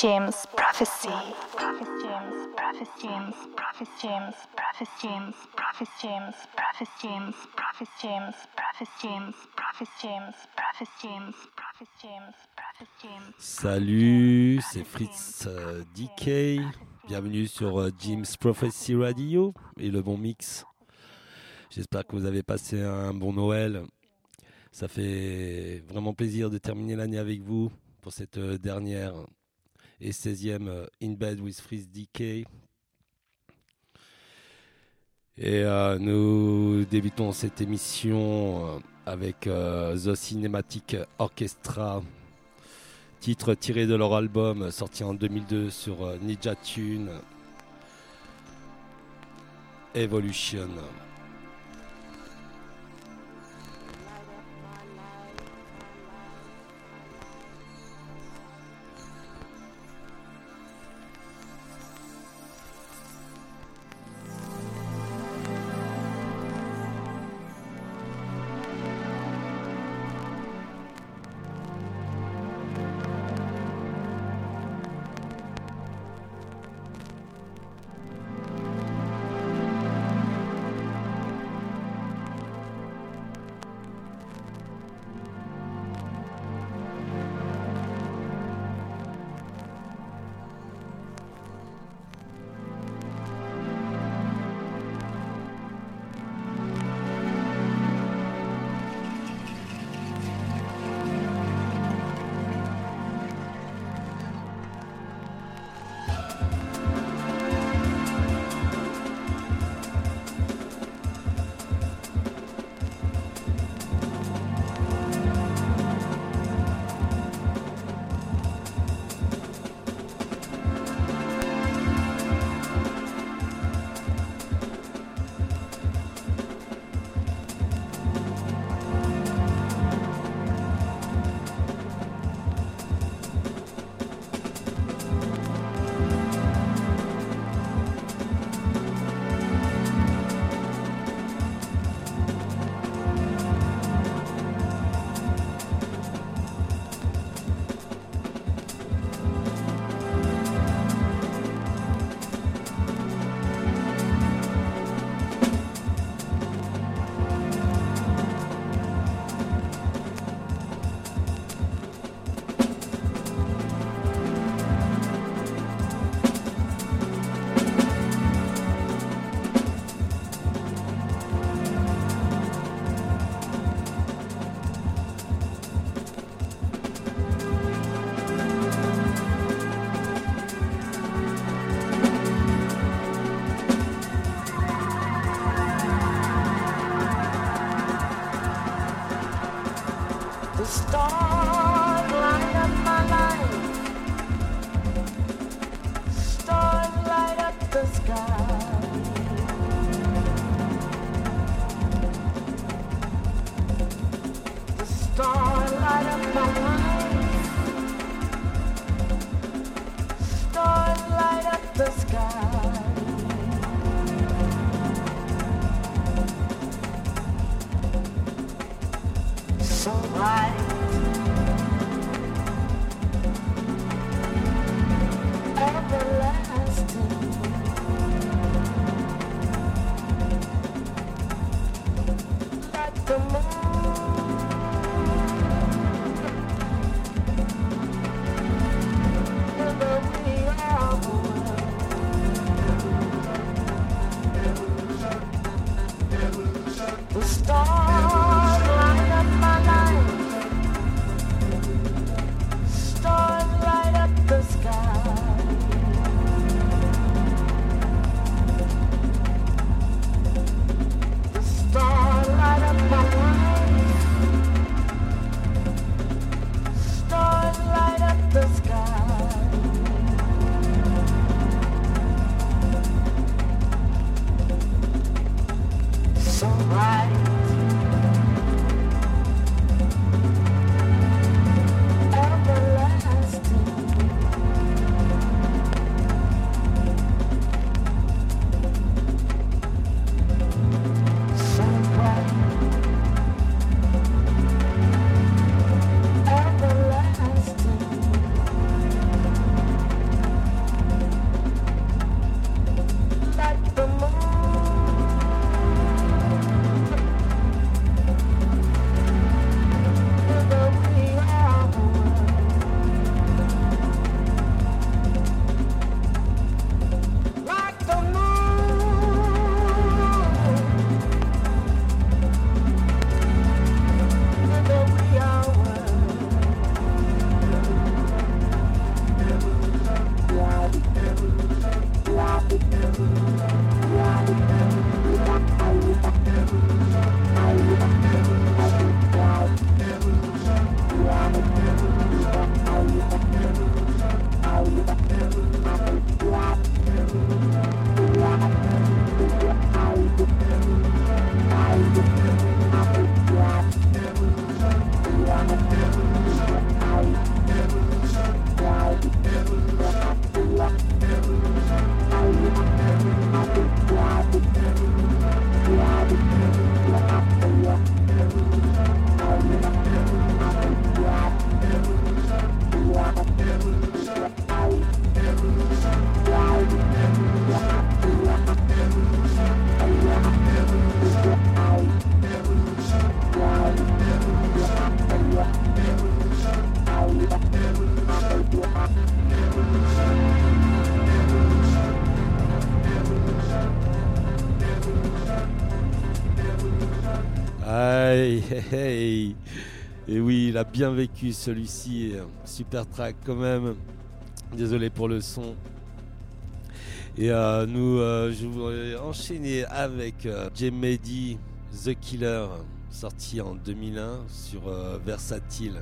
James Prophecy. James, Prophet James, Prophet James, James. Salut, c'est Fritz euh, DK. Bienvenue sur euh, James Prophecy Radio et le bon mix. J'espère que vous avez passé un bon Noël. Ça fait vraiment plaisir de terminer l'année avec vous pour cette euh, dernière et 16e euh, In Bed with Freeze DK. Et euh, nous débutons cette émission euh, avec The Cinematic Orchestra, titre tiré de leur album sorti en 2002 sur Ninja Tune Evolution. Bien vécu celui-ci. Super track quand même. Désolé pour le son. Et euh, nous, euh, je voudrais enchaîner avec euh, The Killer, sorti en 2001 sur euh, Versatile.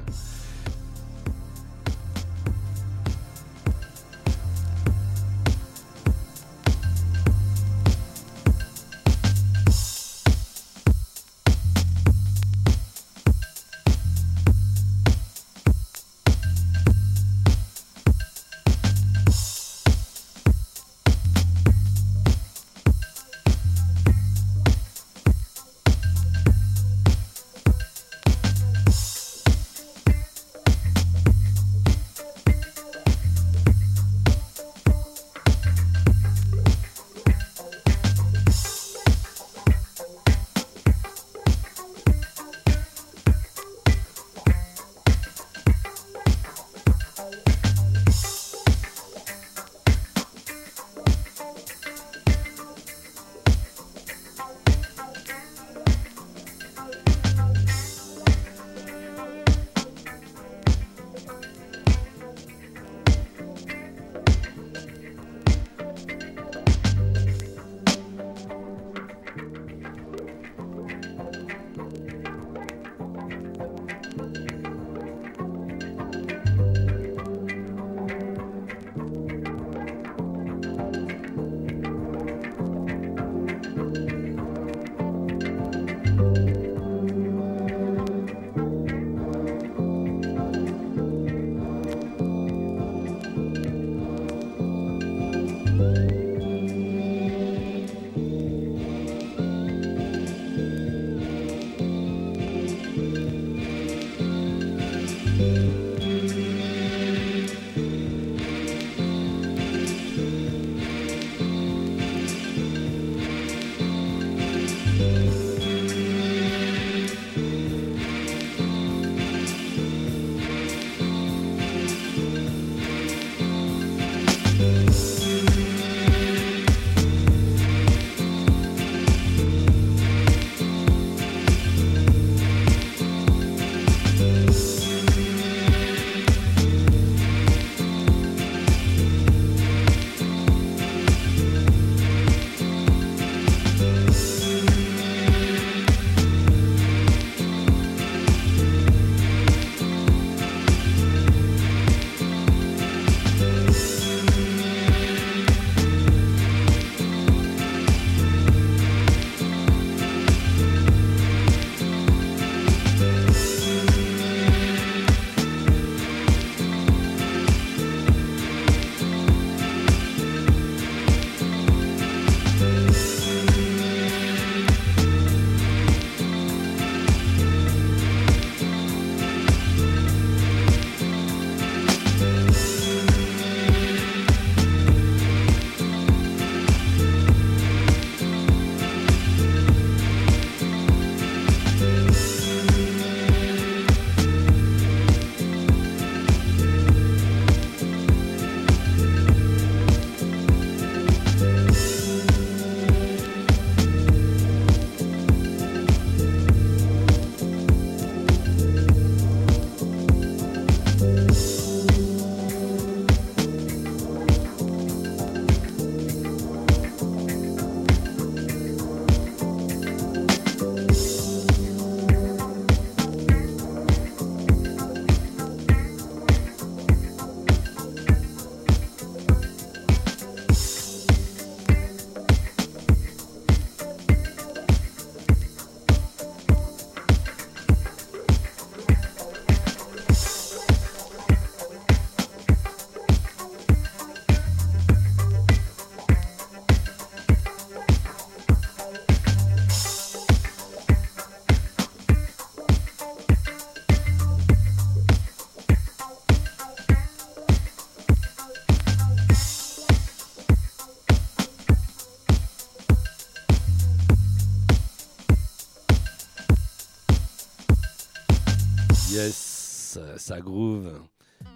Ça groove.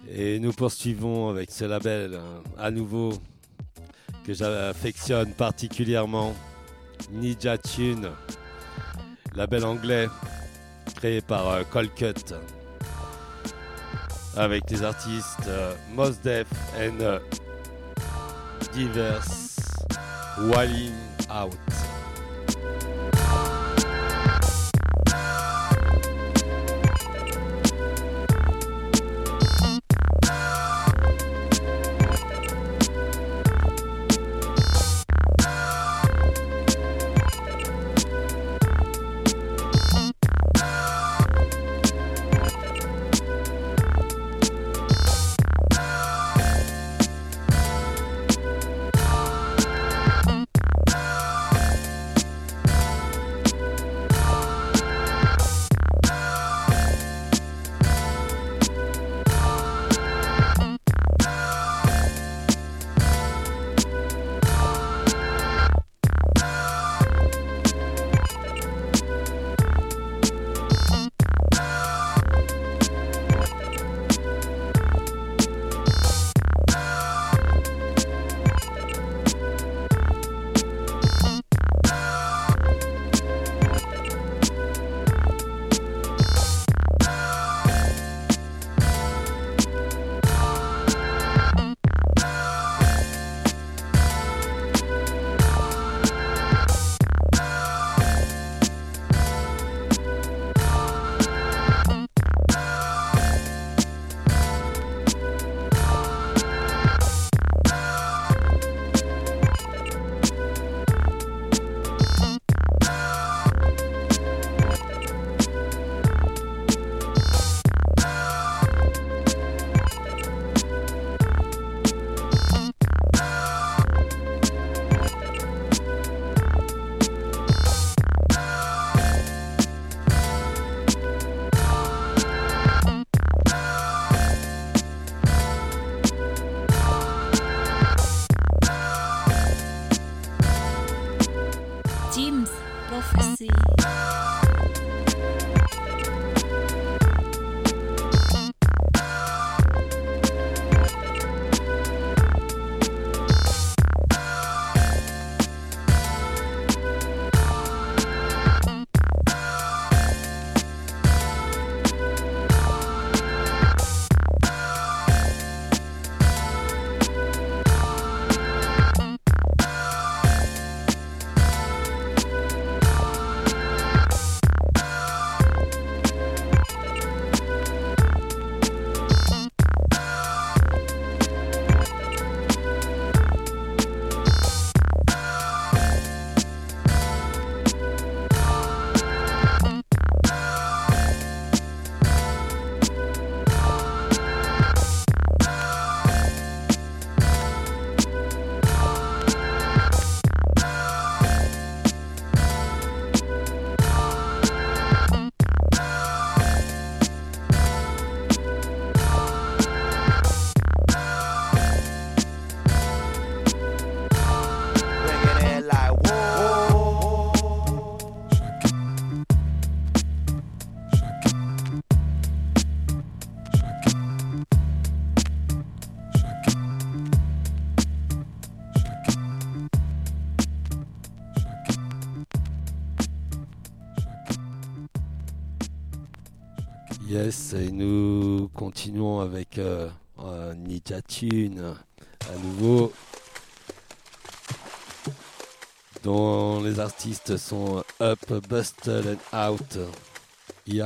Et nous poursuivons avec ce label hein, à nouveau que j'affectionne particulièrement, Ninja Tune, label anglais créé par euh, Colcut avec les artistes euh, Mos Def and euh, Divers Walling Out. Et nous continuons avec euh, Tune à nouveau, dont les artistes sont Up, Busted and Out, Bring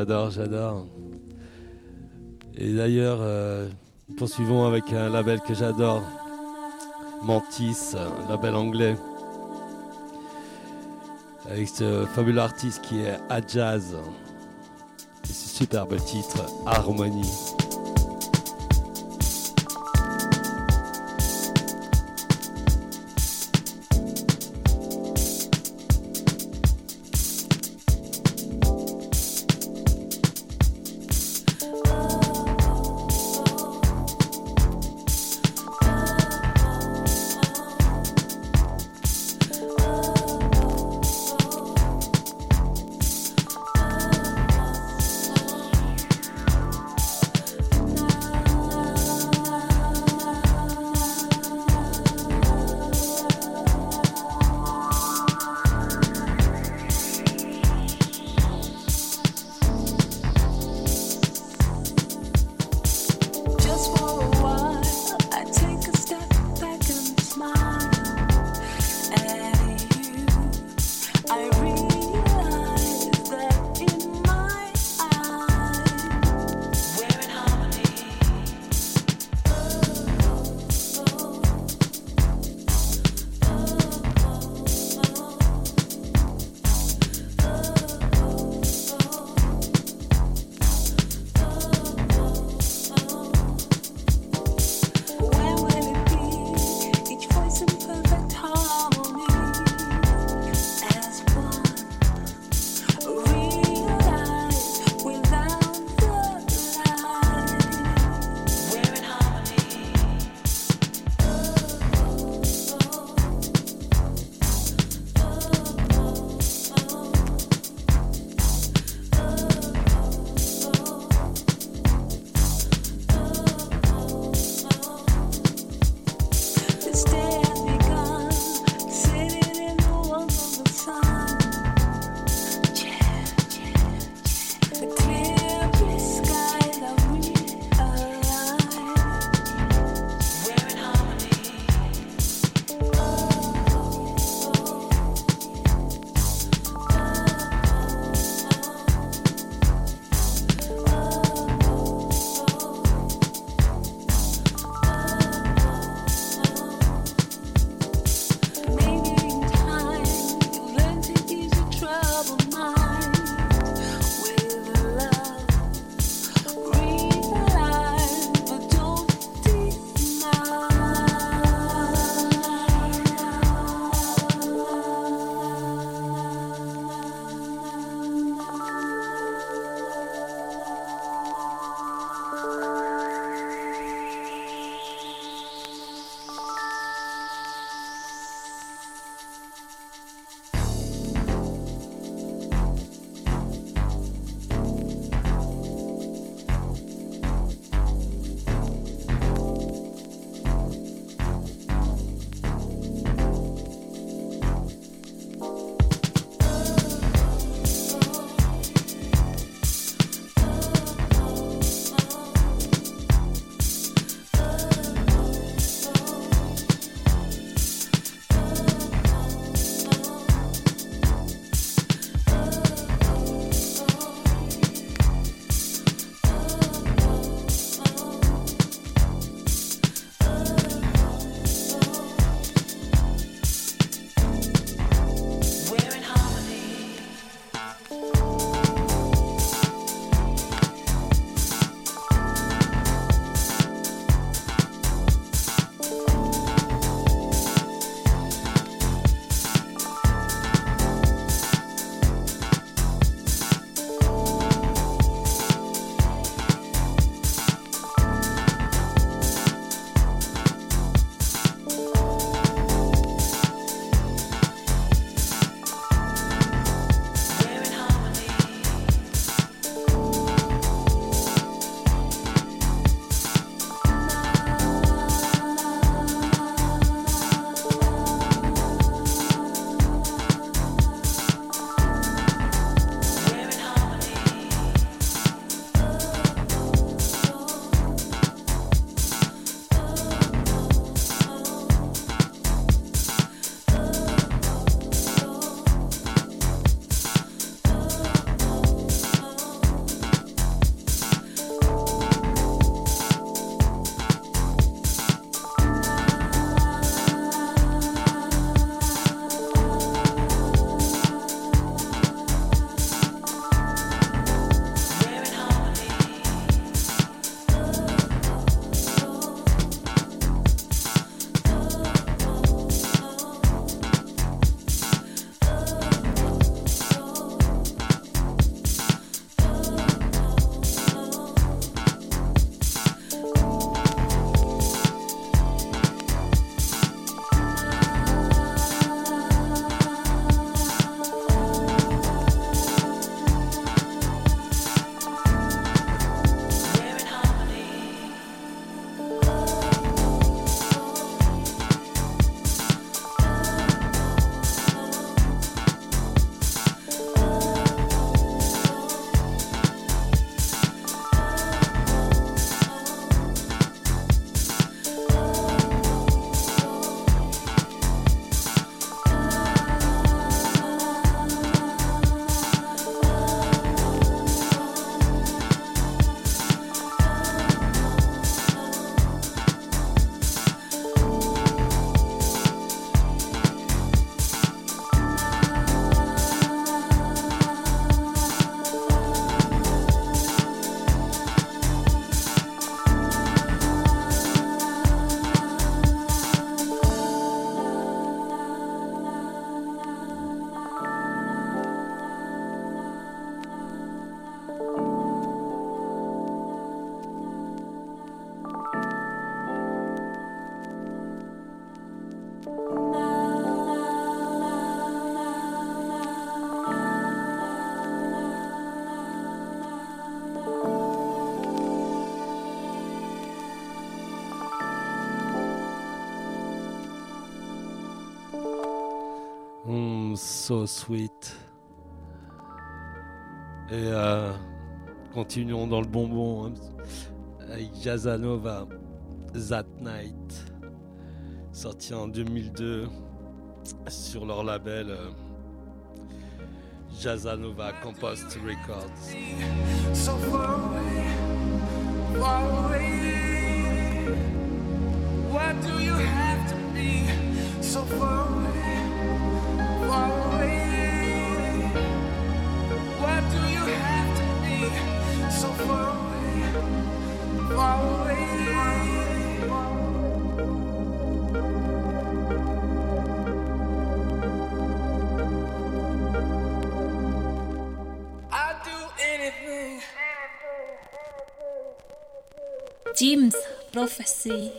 j'adore, j'adore. Et d'ailleurs, euh, poursuivons avec un label que j'adore, Mantis, un label anglais, avec ce fabuleux artiste qui est Adjazz. Et ce superbe titre, Harmonie. So sweet. Et euh, continuons dans le bonbon hein, avec That Night, sorti en 2002 sur leur label euh, Compost Records. So do you have to be so? Jim's Prophecy.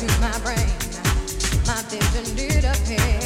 To my brain. My vision did appear.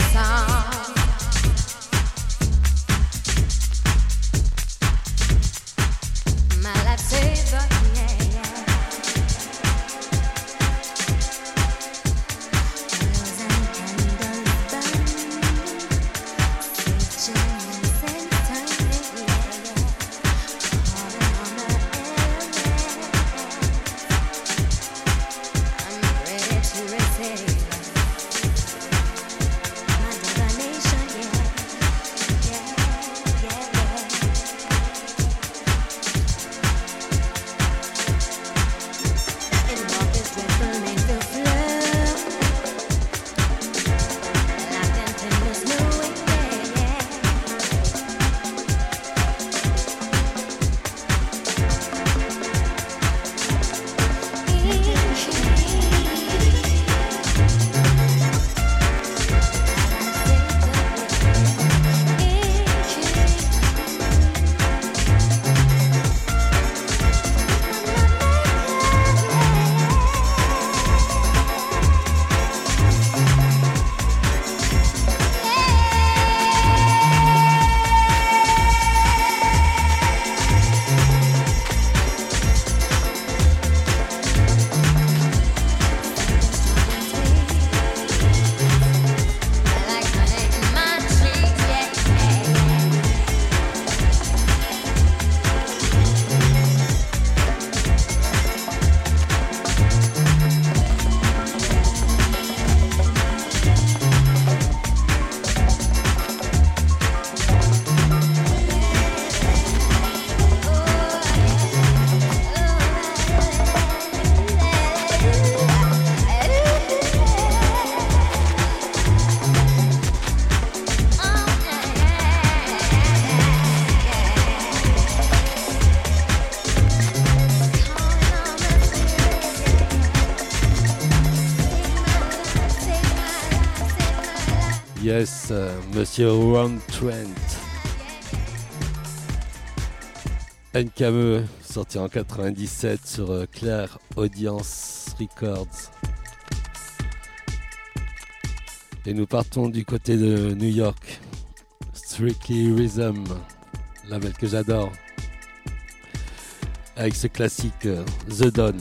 song. Monsieur Ron Trent. NKE, sorti en 97 sur euh, Claire Audience Records. Et nous partons du côté de New York. Strictly Rhythm, label que j'adore. Avec ce classique euh, The Dawn.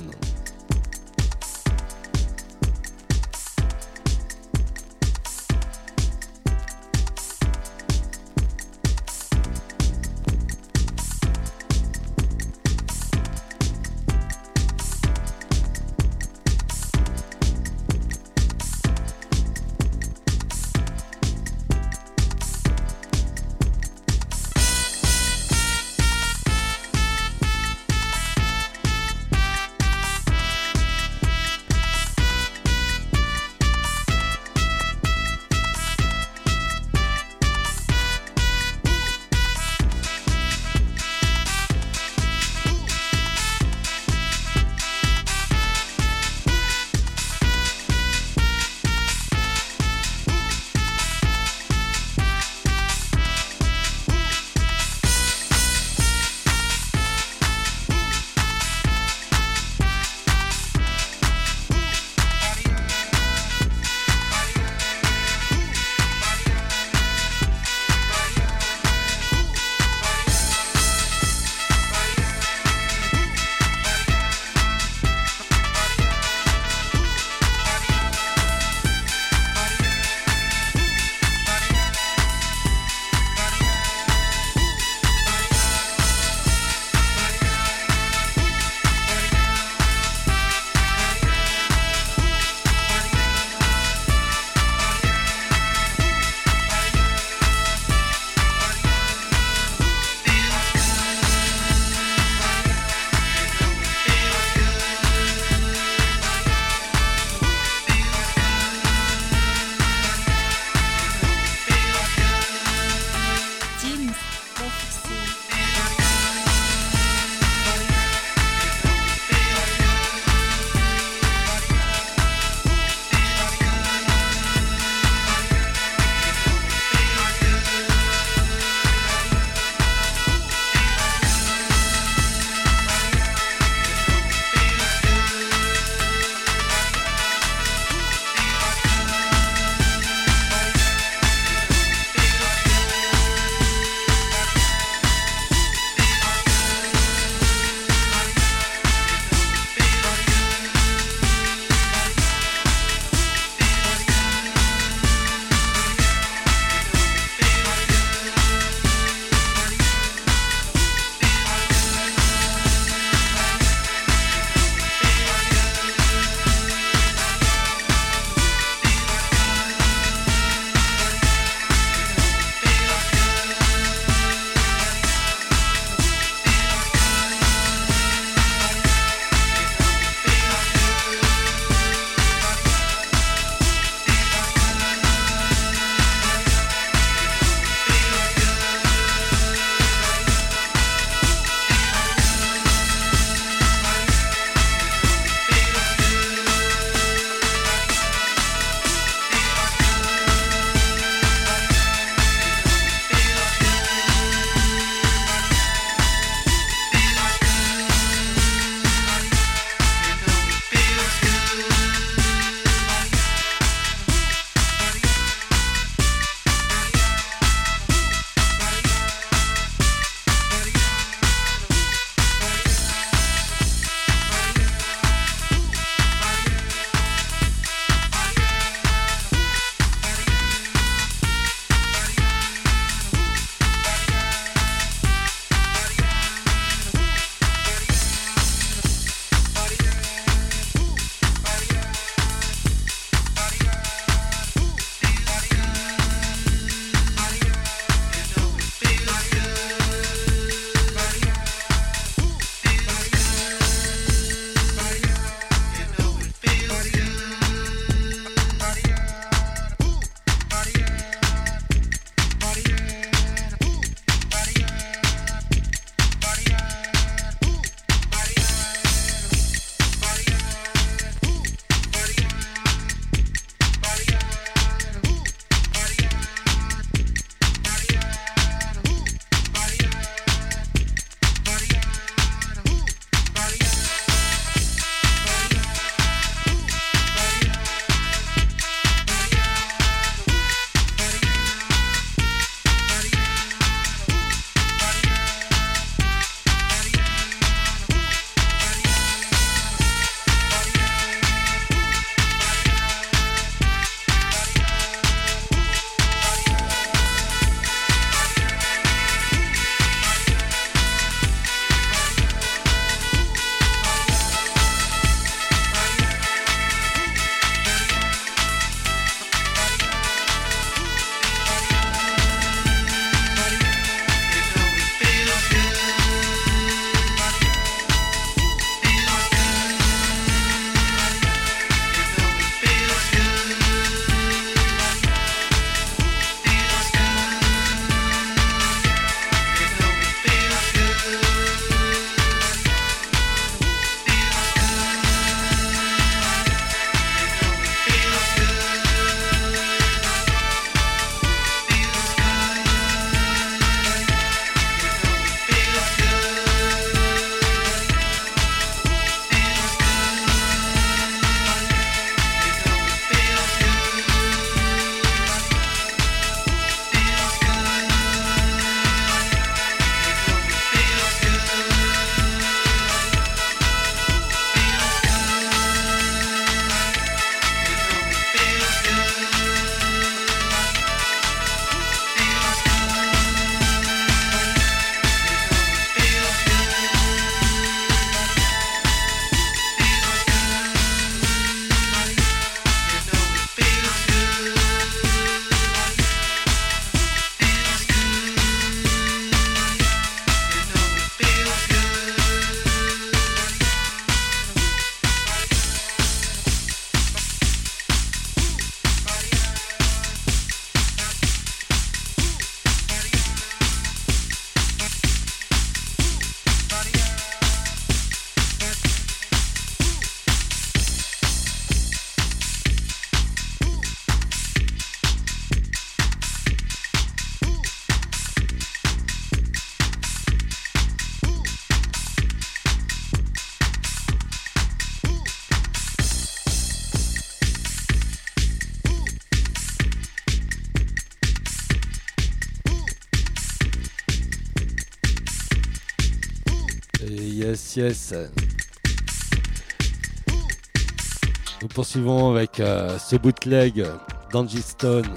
Nous poursuivons avec euh, ce bootleg d'Angie Stone.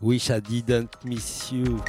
Wish I didn't miss you.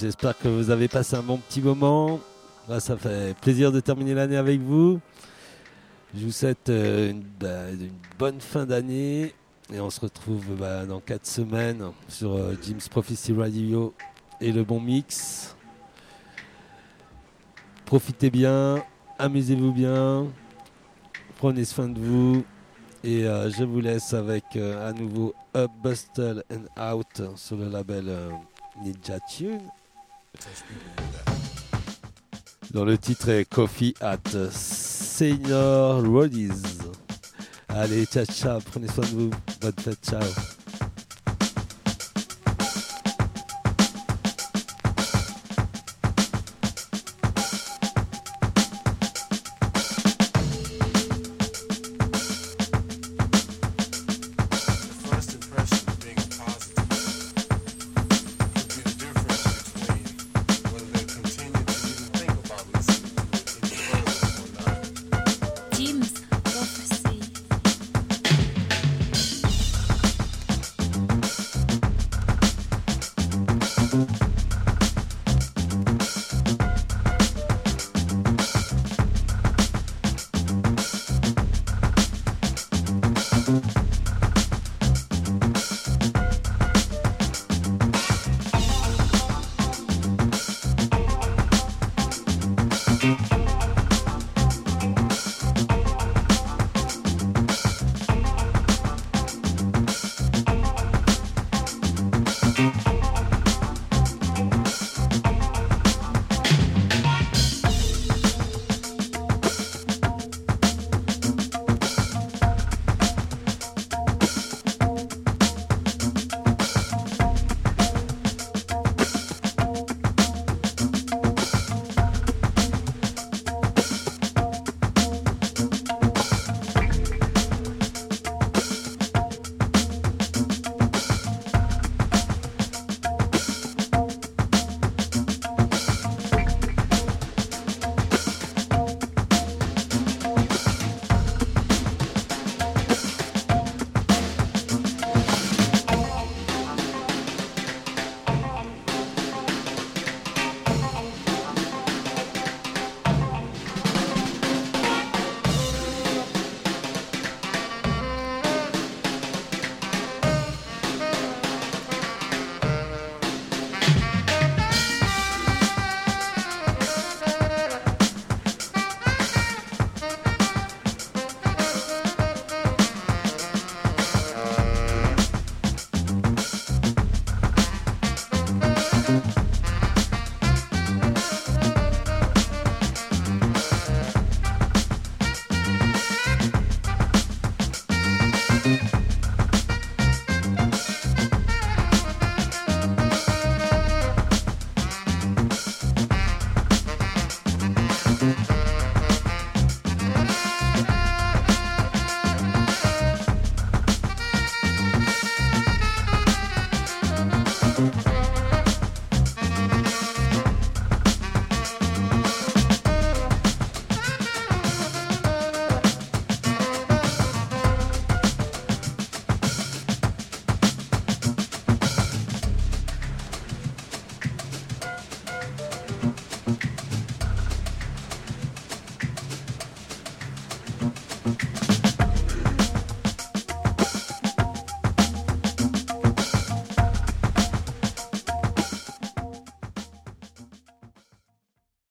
j'espère que vous avez passé un bon petit moment. Là, ça fait plaisir de terminer l'année avec vous. Je vous souhaite euh, bah, une, bonne fin d'année et on se retrouve bah, dans 4 semaines sur euh, Jim's Prophecy Radio et le bon mix. Profitez bien, amusez-vous bien, prenez soin de vous et euh, je vous laisse avec à nouveau Up, Bustle and Out sur le label Ninja Tune dont le titre est Coffee at Senior Roddy's. Allez, ciao, ciao, prenez soin de vous. Bonne fête, ciao.